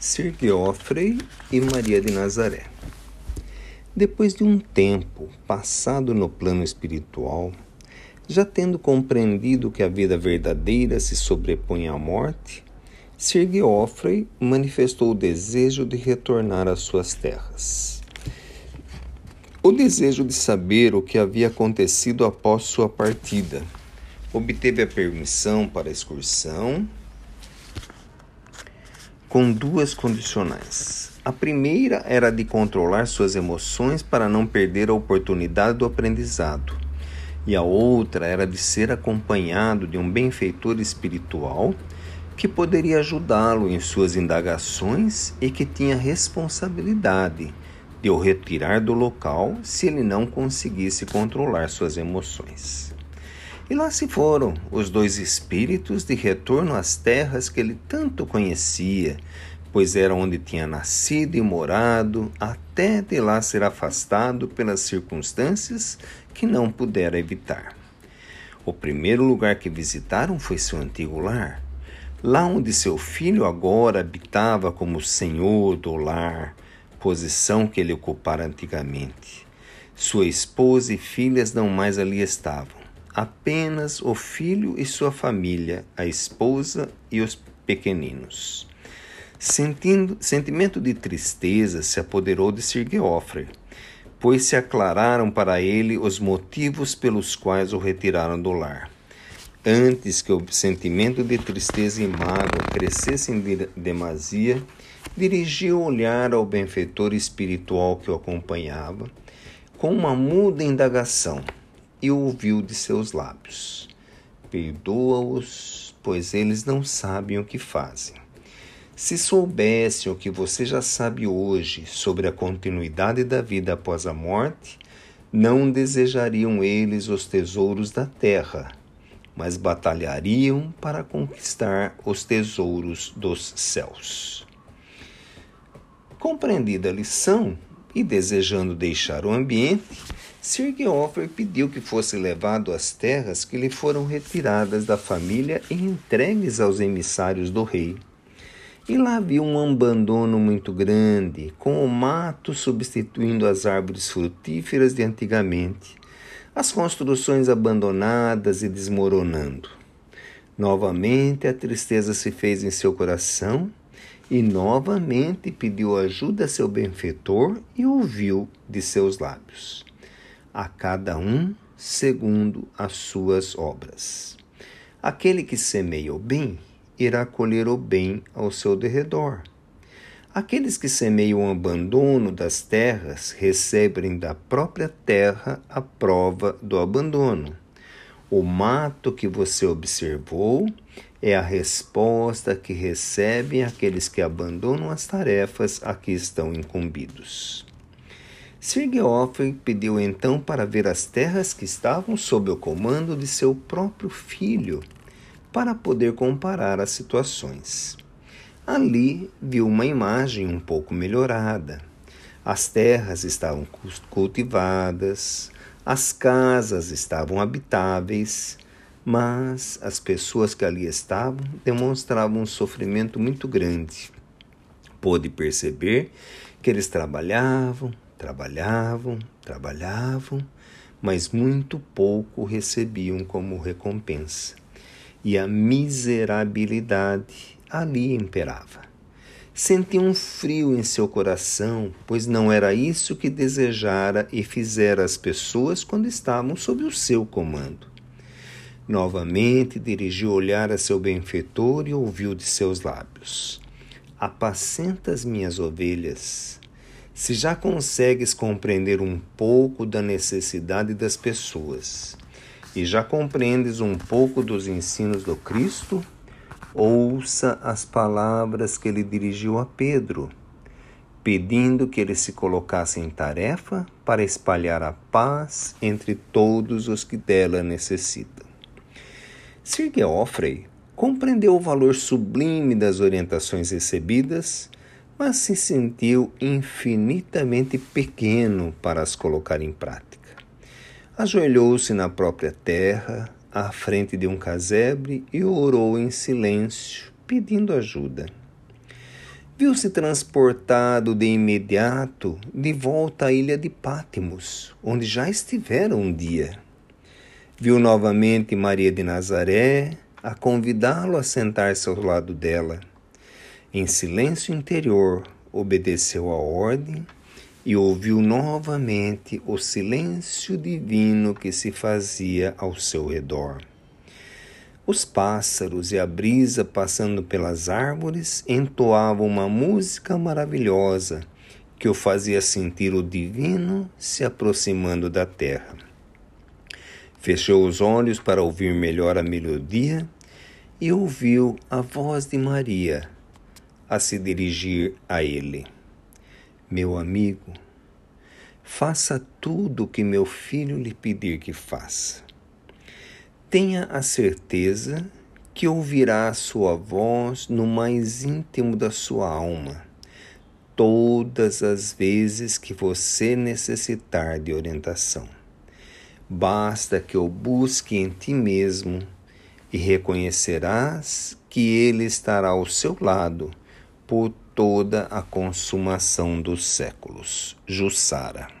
Sir Geoffrey e Maria de Nazaré. Depois de um tempo passado no plano espiritual, já tendo compreendido que a vida verdadeira se sobrepõe à morte, Sir Geoffrey manifestou o desejo de retornar às suas terras. O desejo de saber o que havia acontecido após sua partida. Obteve a permissão para a excursão com duas condicionais. A primeira era de controlar suas emoções para não perder a oportunidade do aprendizado, e a outra era de ser acompanhado de um benfeitor espiritual que poderia ajudá-lo em suas indagações e que tinha responsabilidade de o retirar do local se ele não conseguisse controlar suas emoções. E lá se foram os dois espíritos de retorno às terras que ele tanto conhecia, pois era onde tinha nascido e morado, até de lá ser afastado pelas circunstâncias que não pudera evitar. O primeiro lugar que visitaram foi seu antigo lar, lá onde seu filho agora habitava como senhor do lar, posição que ele ocupara antigamente. Sua esposa e filhas não mais ali estavam apenas o filho e sua família, a esposa e os pequeninos. Sentindo, sentimento de tristeza se apoderou de Sir Geoffrey, pois se aclararam para ele os motivos pelos quais o retiraram do lar. Antes que o sentimento de tristeza e mágoa crescessem de demasia, dirigiu o olhar ao benfeitor espiritual que o acompanhava, com uma muda indagação e ouviu de seus lábios: Perdoa-os, pois eles não sabem o que fazem. Se soubessem o que você já sabe hoje sobre a continuidade da vida após a morte, não desejariam eles os tesouros da terra, mas batalhariam para conquistar os tesouros dos céus. Compreendida a lição e desejando deixar o ambiente, Sir Geoffrey pediu que fosse levado às terras que lhe foram retiradas da família e entregues aos emissários do rei. E lá viu um abandono muito grande, com o mato substituindo as árvores frutíferas de antigamente, as construções abandonadas e desmoronando. Novamente a tristeza se fez em seu coração e novamente pediu ajuda a seu benfeitor e ouviu de seus lábios a cada um segundo as suas obras. Aquele que semeia o bem irá colher o bem ao seu derredor. Aqueles que semeiam o abandono das terras recebem da própria terra a prova do abandono. O mato que você observou é a resposta que recebem aqueles que abandonam as tarefas a que estão incumbidos. Sir Geoffrey pediu então para ver as terras que estavam sob o comando de seu próprio filho, para poder comparar as situações. Ali viu uma imagem um pouco melhorada. As terras estavam cultivadas, as casas estavam habitáveis, mas as pessoas que ali estavam demonstravam um sofrimento muito grande. Pôde perceber que eles trabalhavam, Trabalhavam, trabalhavam, mas muito pouco recebiam como recompensa. E a miserabilidade ali imperava. Sentia um frio em seu coração, pois não era isso que desejara e fizera as pessoas quando estavam sob o seu comando. Novamente dirigiu o olhar a seu benfeitor e ouviu de seus lábios: Apacenta as minhas ovelhas se já consegues compreender um pouco da necessidade das pessoas e já compreendes um pouco dos ensinos do Cristo, ouça as palavras que ele dirigiu a Pedro, pedindo que ele se colocasse em tarefa para espalhar a paz entre todos os que dela necessitam. Sir Geoffrey compreendeu o valor sublime das orientações recebidas mas se sentiu infinitamente pequeno para as colocar em prática. Ajoelhou-se na própria terra, à frente de um casebre, e orou em silêncio, pedindo ajuda. viu-se transportado de imediato de volta à ilha de Pátimos, onde já estivera um dia. Viu novamente Maria de Nazaré a convidá-lo a sentar-se ao lado dela. Em silêncio interior, obedeceu à ordem e ouviu novamente o silêncio divino que se fazia ao seu redor. Os pássaros e a brisa passando pelas árvores entoavam uma música maravilhosa que o fazia sentir o divino se aproximando da terra. Fechou os olhos para ouvir melhor a melodia e ouviu a voz de Maria a se dirigir a ele. Meu amigo, faça tudo o que meu filho lhe pedir que faça. Tenha a certeza que ouvirá a sua voz no mais íntimo da sua alma, todas as vezes que você necessitar de orientação. Basta que o busque em ti mesmo e reconhecerás que ele estará ao seu lado por toda a consumação dos séculos. Jussara.